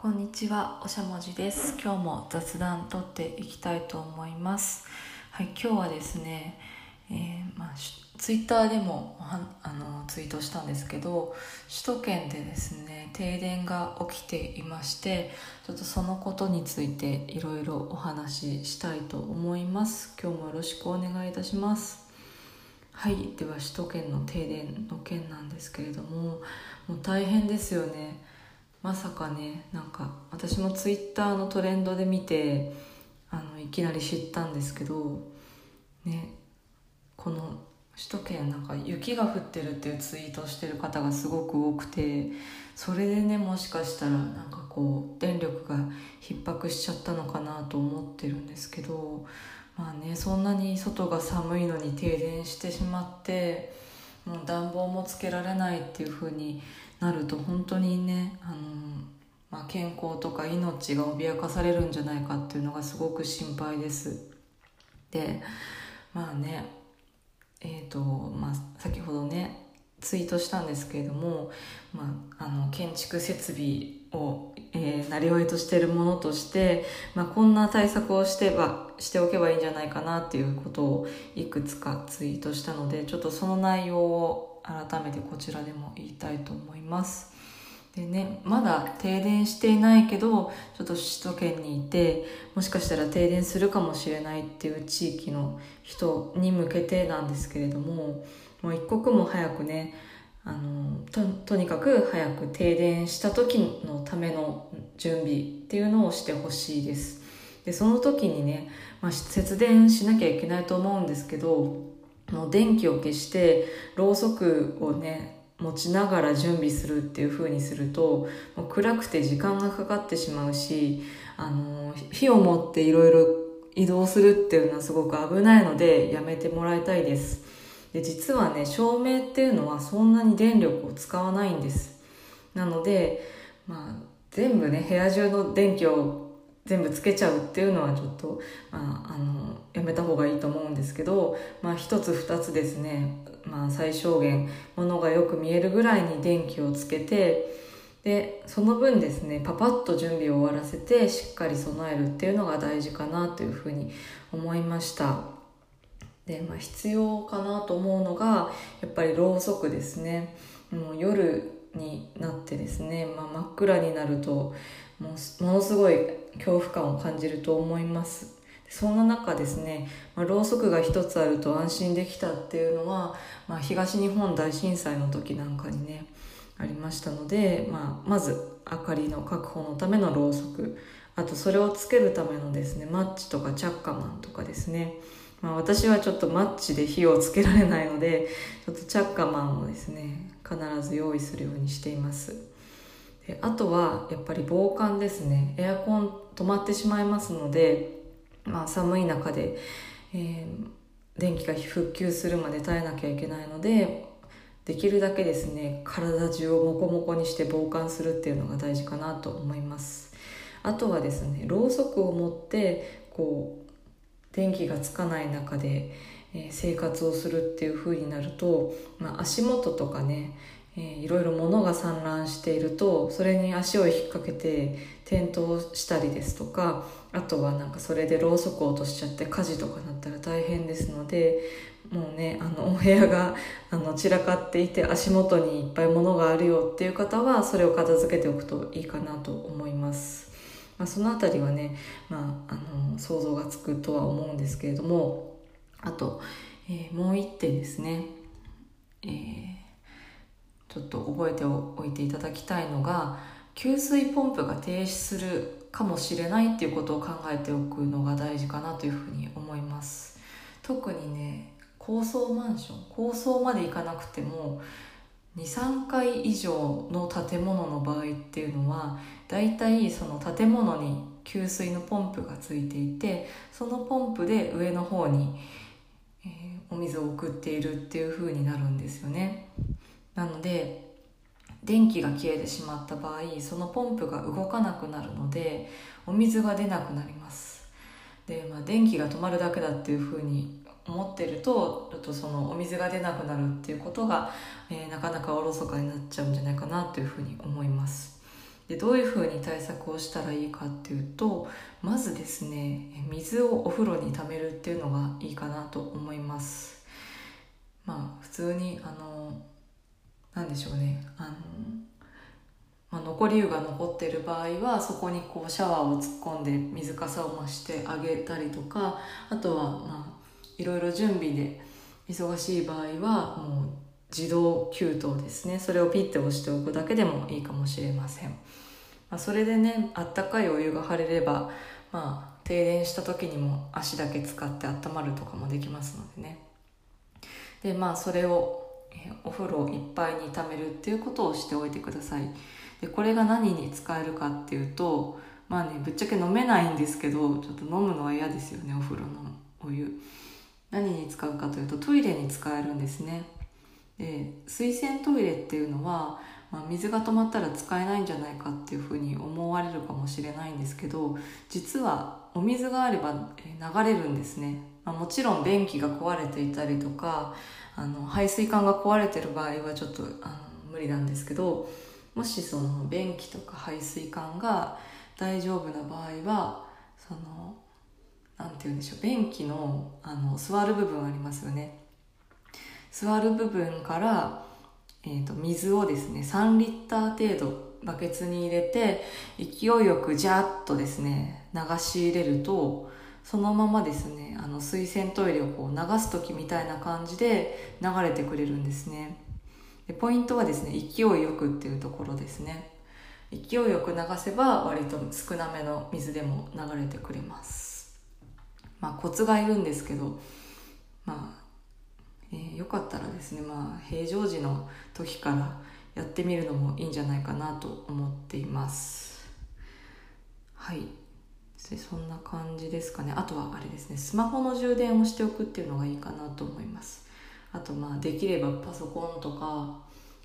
こんにちは、おしゃもじです。今日も雑談とっていきたいと思います。はい、今日はですね、えーまあ、ツイッターでもあのツイートしたんですけど、首都圏でですね、停電が起きていまして、ちょっとそのことについていろいろお話ししたいと思います。今日もよろしくお願いいたします。はい、では首都圏の停電の件なんですけれども、もう大変ですよね。まさかねなんか私もツイッターのトレンドで見てあのいきなり知ったんですけどねこの首都圏なんか雪が降ってるっていうツイートしてる方がすごく多くてそれでねもしかしたらなんかこう電力が逼迫しちゃったのかなと思ってるんですけどまあねそんなに外が寒いのに停電してしまってもう暖房もつけられないっていう風になると本当にねあの、まあ、健康とか命が脅かされるんじゃないかっていうのがすごく心配です。でまあねえーとまあ、先ほどねツイートしたんですけれども、まあ、あの建築設備を、えー、なりわいとしているものとして、まあ、こんな対策をしてばしておけばいいんじゃないかなっていうことをいくつかツイートしたのでちょっとその内容を改めてこちらでも言いたいと思います。でね、まだ停電していないけどちょっと首都圏にいてもしかしたら停電するかもしれないっていう地域の人に向けてなんですけれどももう一刻も早くねあのととにかく早く停電した時のための準備っていうのをしてほしいですでその時にね、まあ、節電しなきゃいけないと思うんですけどもう電気を消してろうそくをね持ちながら準備するっていう風にするともう暗くて時間がかかってしまうしあの火を持っていろいろ移動するっていうのはすごく危ないのでやめてもらいたいです。で実はね照明っていうのはそんなに電力を使わないんです。なので、まあ、全部ね部屋中の電気を全部つけちゃうっていうのはちょっと、まあ、あのやめた方がいいと思うんですけど、まあ、一つ二つですね、まあ、最小限ものがよく見えるぐらいに電気をつけてでその分ですねパパッと準備を終わらせてしっかり備えるっていうのが大事かなというふうに思いました。で、まあ、必要かなと思うのがやっぱりろうそくですね。もう夜になってですね、まあ、真っ暗になるともうものすごい恐怖感を感じると思います。そんな中ですね、まあ、ろうそくが一つあると安心できたっていうのは、まあ、東日本大震災の時なんかにねありましたので、まあ、まず明かりの確保のためのろうそく。あとそれをつけるためのですねマッチとかチャッカマンとかですね、まあ、私はちょっとマッチで火をつけられないのでちょっとチャッカマンをですね必ず用意するようにしています。であとはやっぱり防寒ですね。エアコン止まってしまいますのでまあ、寒い中で、えー、電気が復旧するまで耐えなきゃいけないのでできるだけですね体中をモコモコにして防寒するっていうのが大事かなと思います。あとはですねろうそくを持ってこう電気がつかない中で、え、生活をするっていう風になると、まあ、足元とかねえー、いろいろ物が散乱しているとそれに足を引っ掛けて転倒したりですとかあとはなんかそれでろうそくを落としちゃって火事とかなったら大変ですのでもうねあのお部屋があの散らかっていて足元にいっぱい物があるよっていう方はそれを片付けておくといいかなと思います。まあ、そのあたりはね、まあ、あの想像がつくとは思うんですけれどもあと、えー、もう一点ですね、えーちょっと覚えておいていただきたいのが給水ポンプが停止するかもしれないっていうことを考えておくのが大事かなというふうに思います。特にね高層マンション高層まで行かなくても23階以上の建物の場合っていうのはだいたいその建物に給水のポンプがついていてそのポンプで上の方に、えー、お水を送っているっていう風になるんですよね。なので電気が消えてしまった場合そのポンプが動かなくなるのでお水が出なくなります。で、まあ、電気が止まるだけだっていう風に思ってるとちょっとそのお水が出なくなるっていうことが、えー、なかなかおろそかになっちゃうんじゃないかなというふうに思います。でどういうふうに対策をしたらいいかっていうとまずですね水をお風呂に溜めるっていうのがいいかなと思います。まあ普通にあのなんでしょうね。あの、まあ、残り湯が残ってる場合はそこにこうシャワーを突っ込んで水かさを増してあげたりとかあとはまあいろいろ準備で忙しい場合はもう自動給湯ですね。それをピッて押しておくだけでもいいかもしれません、まあ、それでねあったかいお湯が張れればまあ停電した時にも足だけ使って温まるとかもできますのでね。でまあそれをお風呂いっぱいに溜めるっていうことをしておいてください。でこれが何に使えるかっていうとまあねぶっちゃけ飲めないんですけどちょっと飲むのは嫌ですよねお風呂のお湯。何に使うかというとトイレに使えるんですね。で水洗トイレっていうのは、まあ、水が止まったら使えないんじゃないかっていうふうに思われるかもしれないんですけど実はお水があれば流れるんですね、まあ、もちろん便器が壊れていたりとかあの排水管が壊れてる場合はちょっとあの無理なんですけどもしその便器とか排水管が大丈夫な場合はその何て言うんでしょう便器のあの座る部分ありますよね。座る部分から、えーと、水をですね3リッター程度バケツに入れて勢いよくジャーッとですね流し入れるとそのままですね。あの水洗トイレをこう流す時みたいな感じで流れてくれるんですね。でポイントはですね勢いよくっていうところですね。勢いよく流せば割と少なめの水でも流れてくれます。まあコツがいるんですけどまあえー、よかったらですねまあ平常時の時からやってみるのもいいんじゃないかなと思っています。はい。そんな感じですかね。あとはあれですね。スマホの充電をしておくっていうのがいいかなと思います。あとまあできればパソコンとか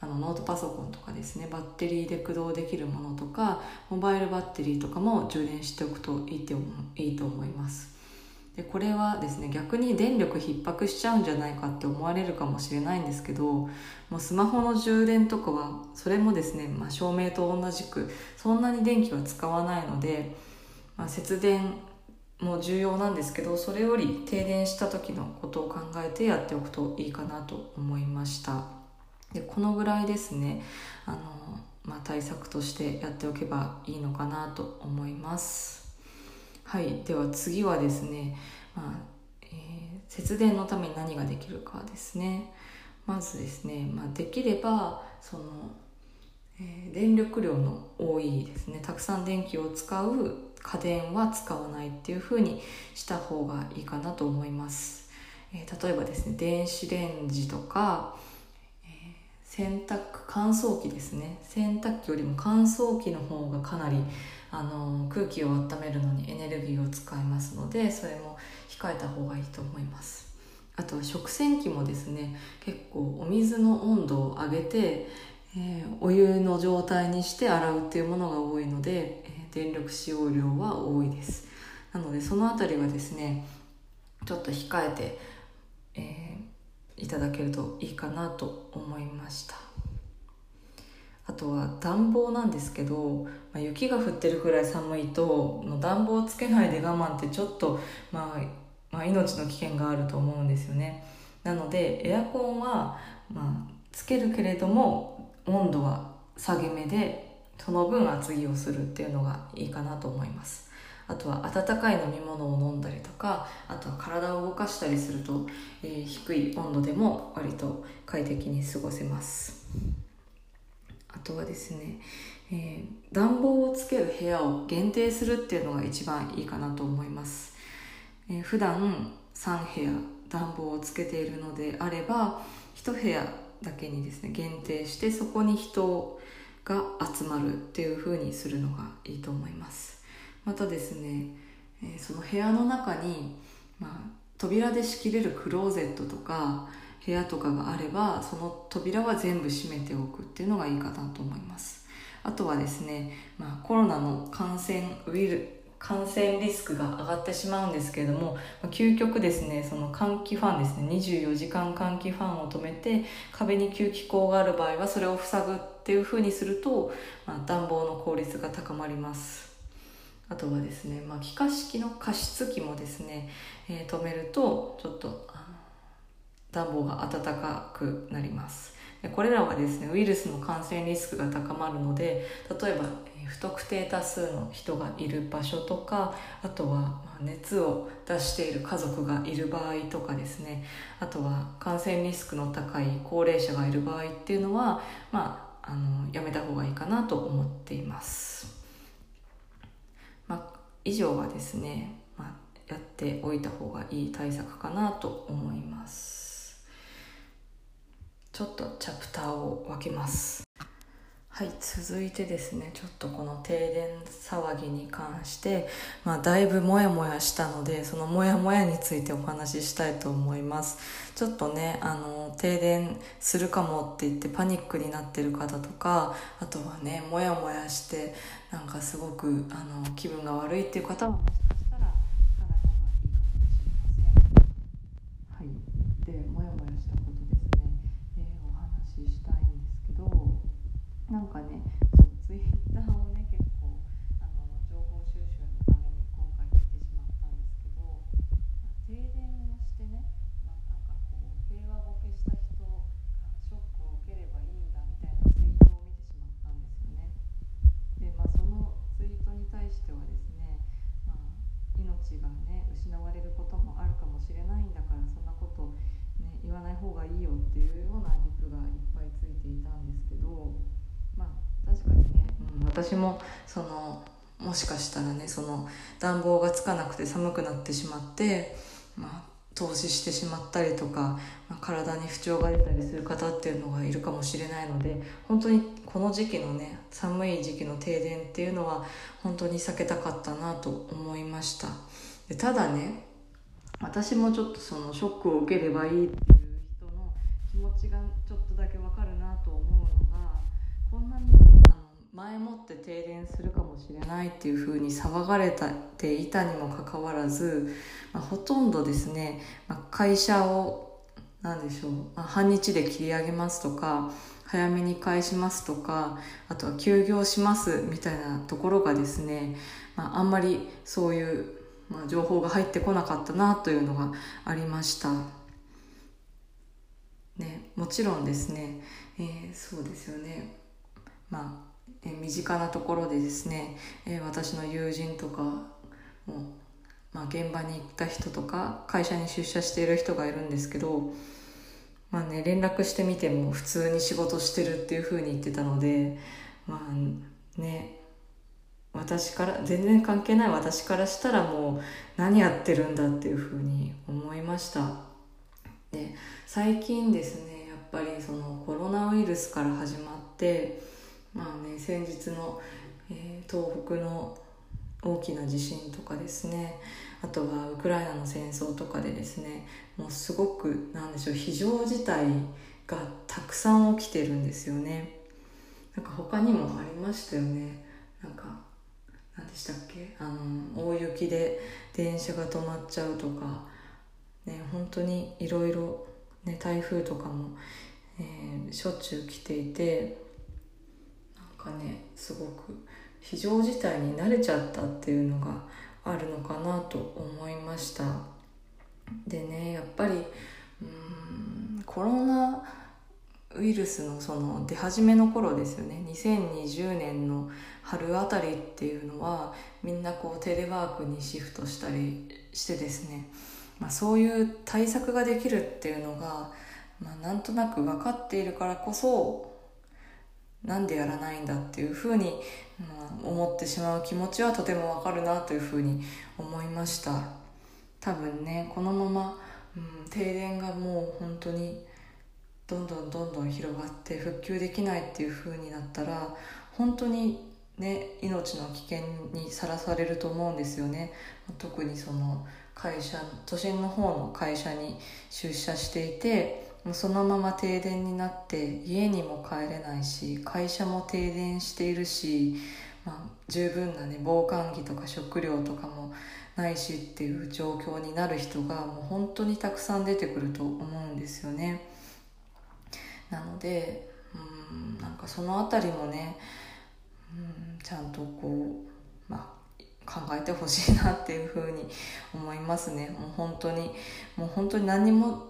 あのノートパソコンとかですね。バッテリーで駆動できるものとかモバイルバッテリーとかも充電しておくといいといいと思います。でこれはですね逆に電力逼迫しちゃうんじゃないかって思われるかもしれないんですけどもうスマホの充電とかはそれもですね、まあ、照明と同じくそんなに電気は使わないので、まあ、節電も重要なんですけどそれより停電した時のことを考えてやっておくといいかなと思いました。でこのぐらいですね。あの、まあ、対策としてやっておけばいいのかなと思います。はい。では次はですね、まあえー、節電のために何ができるかですね。まずですね、まあ、できればその、え、電力量の多いですねたくさん電気を使う家電は使わないっていう風にした方がいいかなと思います、えー、例えばですね電子レンジとか、え洗濯乾燥機ですね。洗濯機よりも乾燥機の方がかなりあの空気を温めるのにエネルギーを使いますのでそれも控えた方がいいと思います。あとは食洗機もですね結構お水の温度を上げて、えー、お湯の状態にして洗うっていうものが多いので、えー、電力使用量は多いです。なのでその辺りはですねちょっと控えて、えー、いただけるといいかなと思いました。あとは暖房なんですけど、まあ、雪が降ってるくらい寒いと暖房つけないで我慢ってちょっと、まあ、まあ、命の危険があると思うんですよね。なのでエアコンは、まあ、つけるけれども温度は下げ目でその分厚着をするっていうのがいいかなと思います。あとは温かい飲み物を飲んだりとかあとは体を動かしたりすると、えー、低い温度でも割と快適に過ごせます。あとはですね、えー、暖房をつける部屋を限定するっていうのが一番いいかなと思います、えー、普段3部屋暖房をつけているのであれば1部屋だけにですね限定してそこに人をが集まるっていう風にするのがいいと思います。またですね、え、その部屋の中に、まあ、扉で仕切れるクローゼットとか部屋とかがあればその扉は全部閉めておくっていうのがいいかなと思います。あとはですね、まあ、コロナの感染ウイル感染リスクが上がってしまうんですけれども究極ですねその換気ファンですね24時間換気ファンを止めて壁に吸気口がある場合はそれを塞ぐっていうふうにすると、まあ、暖房の効率が高まります。あとはですね、まあ、気化式の加湿器もですね、えー、止めるとちょっと暖房が暖かくなります。これらはですねウイルスの感染リスクが高まるので例えば不特定多数の人がいる場所とかあとは熱を出している家族がいる場合とかですねあとは感染リスクの高い高齢者がいる場合っていうのはまああのやめた方がいいかなと思っています。まあ、以上はですね、まあ、やっておいた方がいい対策かなと思います。ちょっとチャプターを分けますはい続いてですねちょっとこの停電騒ぎに関して、まあ、だいぶモヤモヤしたのでそのモヤモヤについてお話ししたいと思います。ちょっとねあの停電するかもって言ってパニックになってる方とかあとはねモヤモヤしてなんかすごくあの気分が悪いっていう方はなんかねツイッターをね結構あの情報収集のために今回見てしまったんですけど停電をしてね、まあ、なんかこう平和ボケした人がショックを受ければいいんだみたいなツイートを見てしまったんですよね。でまあそのツイートに対してはですね、まあ、命がね失われることもしれないんだからそんなこと、ね、言わない方がいいよっていうようなリプがいっぱいついていたんですけどまあ。確かにね、うん、私もそのもしかしたらねその暖房がつかなくて寒くなってしまって、まあ、投資してしまったりとか、まあ、体に不調が出たりする方っていうのがいるかもしれないので本当にこの時期のね寒い時期の停電っていうのは本当に避けたかったなと思いましたでただね私もちょっとそのショックを受ければいいっていう人の気持ちがちょっとだけわかるなと思うのがこんなにあの前もって停電するかもしれないっていうふうに騒がれていたにもかかわらず、まあ、ほとんどですね、まあ、会社を何でしょう、まあ、半日で切り上げますとか早めに返しますとかあとは休業しますみたいなところがですね、まあ、あんまりそういう、まあ、情報が入ってこなかったなというのがありました。ね、もちろんですね、えー、そうですよねまあ、え身近なところでですね、え私の友人とかも、まあ、現場に行った人とか会社に出社している人がいるんですけど、まあね、連絡してみても普通に仕事してるっていうふうに言ってたのでまあね私から全然関係ない私からしたらもう何やってるんだっていうふうに思いました。で最近ですねやっぱりそのコロナウイルスから始まってまあね先日の、えー、東北の大きな地震とかですねあとはウクライナの戦争とかでですねもうすごくなんでしょう非常事態がたくさん起きてるんですよね。なんか他にもありましたよね。なんか何でしたっけ？あの大雪で電車が止まっちゃうとか。ね本当にいろいろ台風とかも、えー、しょっちゅう来ていて。なんかねすごく非常事態に慣れちゃったっていうのがあるのかなと思いました。でねやっぱりうんコロナウイルスのその出始めの頃ですよね。2020年の春あたりっていうのはみんなこうテレワークにシフトしたりしてですね、まあ、そういう対策ができるっていうのが、まあ、なんとなく分かっているからこそなんでやらないんだっていうふうに、まあ、思ってしまう気持ちはとてもわかるなというふうに思いました。多分ねこのまま、うん、停電がもう本当にどんどんどんどん広がって復旧できないっていうふうになったら本当にね命の危険にさらされると思うんですよね特にその会社都心の方の会社に出社していてもうそのまま停電になって家にも帰れないし会社も停電しているし、まあ、十分なね防寒着とか食料とかもないしっていう状況になる人がもう本当にたくさん出てくると思うんですよね。なのでうんなんかその辺りもねうんちゃんとこう、まあ、考えてほしいなっていうふうに思いますね。もう本当にもう本当に何も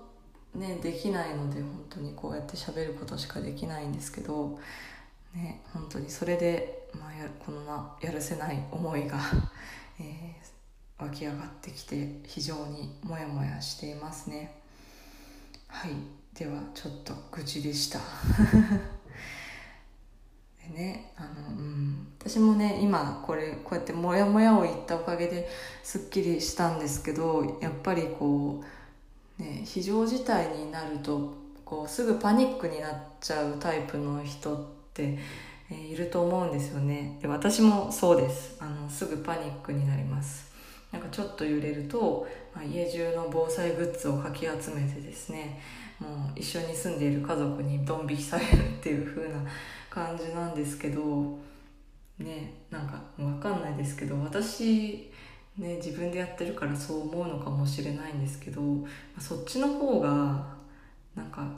ねできないので本当にこうやって喋ることしかできないんですけどね本当にそれで、まあ、やこのなやるせない思いが、えー、湧き上がってきて非常にモヤモヤしていますねはいではちょっと愚痴でした。でねあの、うん、私もね今これこうやってモヤモヤを言ったおかげですっきりしたんですけどやっぱりこうね非常事態になるとこうすぐパニックになっちゃうタイプの人って、えー、いると思うんですよね。で私もそうです。あのすぐパニックになります。なんかちょっと揺れると、まあ、家中の防災グッズをかき集めてですねもう一緒に住んでいる家族にドン引きされるっていう風な感じなんですけどねなんか分かんないですけど私ね自分でやってるからそう思うのかもしれないんですけどそっちの方がなんか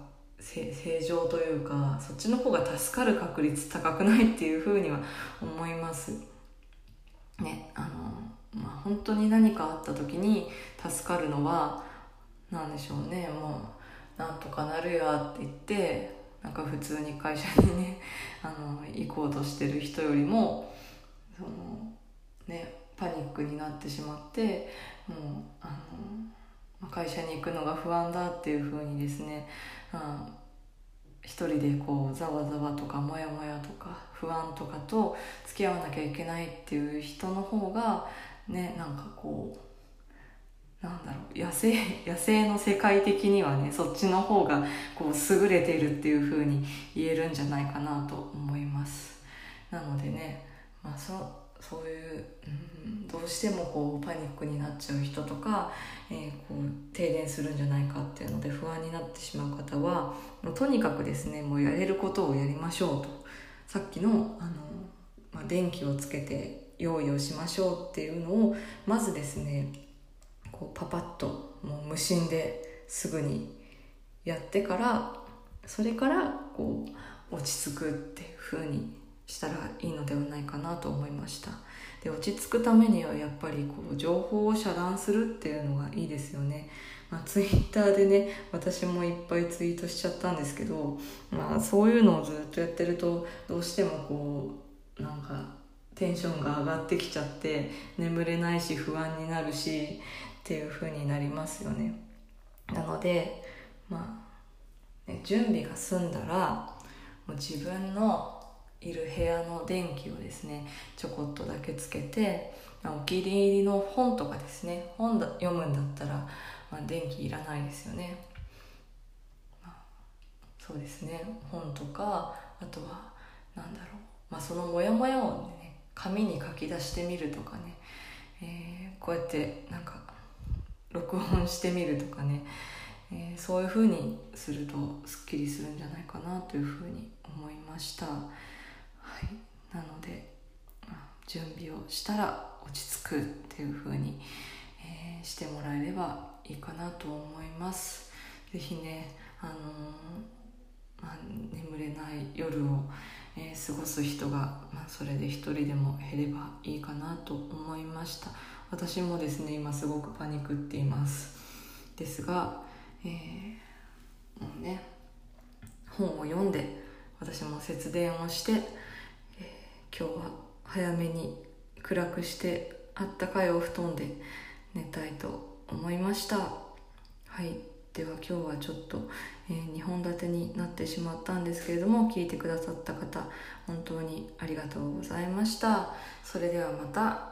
正常というかそっちの方が助かる確率高くないっていうふうには思います。ねあのまあ本当に何かあった時に助かるのは何でしょうねもうなんとかなるやって言ってなんか普通に会社にね あの行こうとしてる人よりもそのねパニックになってしまってもうあの会社に行くのが不安だっていうふうにですね、うん、一人でこうざわざわとかモヤモヤとか不安とかと付き合わなきゃいけないっていう人の方がねなんかこうなんだろう野生 野生の世界的にはねそっちの方がこう優れてるっていうふうに言えるんじゃないかなと思います。なのでねまあそそういう、うん、どうしてもこうパニックになっちゃう人とか、えー、こう停電するんじゃないかっていうので不安になってしまう方はもうとにかくですねもうやれることをやりましょうと。さっきのあの、まあ、電気をつけて用意をしましょうっていうのをまずですねこうパパッともう無心ですぐにやってからそれからこう落ち着くっていう風にしたらいいのではないかなと思いました。で落ち着くためにはやっぱりこう情報を遮断するっていうのがいいですよね、まあ、ツイッターでね私もいっぱいツイートしちゃったんですけど、まあ、そういうのをずっとやってるとどうしてもこうなんかテンションが上がってきちゃって眠れないし不安になるしっていう風になりますよね。なのでまあ、ね、準備が済んだらもう自分のいる部屋の電気をですねちょこっとだけつけてお気に入りの本とかですね本だ読むんだったら、まあ、電気いらないですよね、まあ、そうですね。本とかあとは何だろう、まあ、そのモヤモヤをね紙に書き出してみるとかね、えー、こうやってなんか録音してみるとかね、えー、そういう風にするとすっきりするんじゃないかなというふうに思いました。はい。なので準備をしたら落ち着くっていう風に、えー、してもらえればいいかなと思います。是非ねあのー、まあ、眠れない夜を、えー、過ごす人が、まあ、それで一人でも減ればいいかなと思いました。私もですね今すごくパニクっています。ですが、えー、もうね本を読んで私も節電をしてえ今日は早めに暗くしてあったかいお布団で寝たいと思いました。はい。では今日はちょっと、えー、2本立てになってしまったんですけれども聞いてくださった方本当にありがとうございました。それではまた。